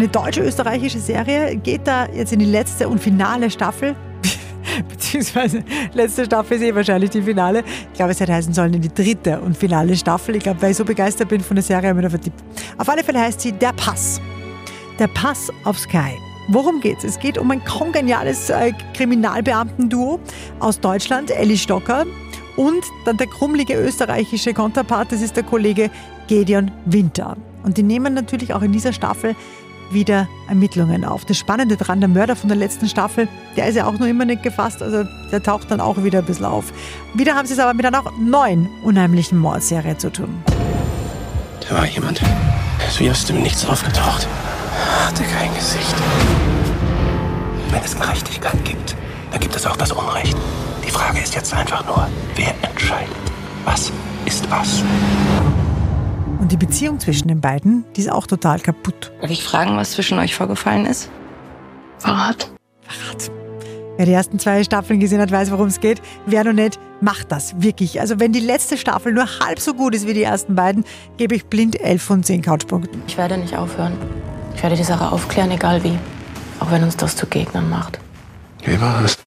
eine deutsche-österreichische Serie, geht da jetzt in die letzte und finale Staffel. Beziehungsweise letzte Staffel ist eh wahrscheinlich die Finale. Ich glaube, es hätte heißen sollen in die dritte und finale Staffel. Ich glaube, weil ich so begeistert bin von der Serie, habe ich mir da vertippt. Auf alle Fälle heißt sie Der Pass. Der Pass auf Sky. Worum geht's? Es geht um ein kongeniales äh, Kriminalbeamtenduo aus Deutschland, Elli Stocker und dann der krummelige österreichische Konterpart, das ist der Kollege Gedeon Winter. Und die nehmen natürlich auch in dieser Staffel wieder Ermittlungen auf. Das Spannende daran, der Mörder von der letzten Staffel, der ist ja auch noch immer nicht gefasst, also der taucht dann auch wieder ein bisschen auf. Wieder haben sie es aber mit einer neuen unheimlichen Mordserie zu tun. Da war jemand. Wie aus dem Nichts aufgetaucht. Hatte kein Gesicht. Wenn es Gerechtigkeit gibt, dann gibt es auch das Unrecht. Die Frage ist jetzt einfach nur, wer entscheidet? Was ist was? Und die Beziehung zwischen den beiden, die ist auch total kaputt. Darf ich fragen, was zwischen euch vorgefallen ist? Verrat. Verrat. Wer die ersten zwei Staffeln gesehen hat, weiß, worum es geht. Wer noch nicht, macht das wirklich. Also wenn die letzte Staffel nur halb so gut ist wie die ersten beiden, gebe ich blind 11 von 10 Couchpunkten. Ich werde nicht aufhören. Ich werde die Sache aufklären, egal wie. Auch wenn uns das zu Gegnern macht. Wie war es?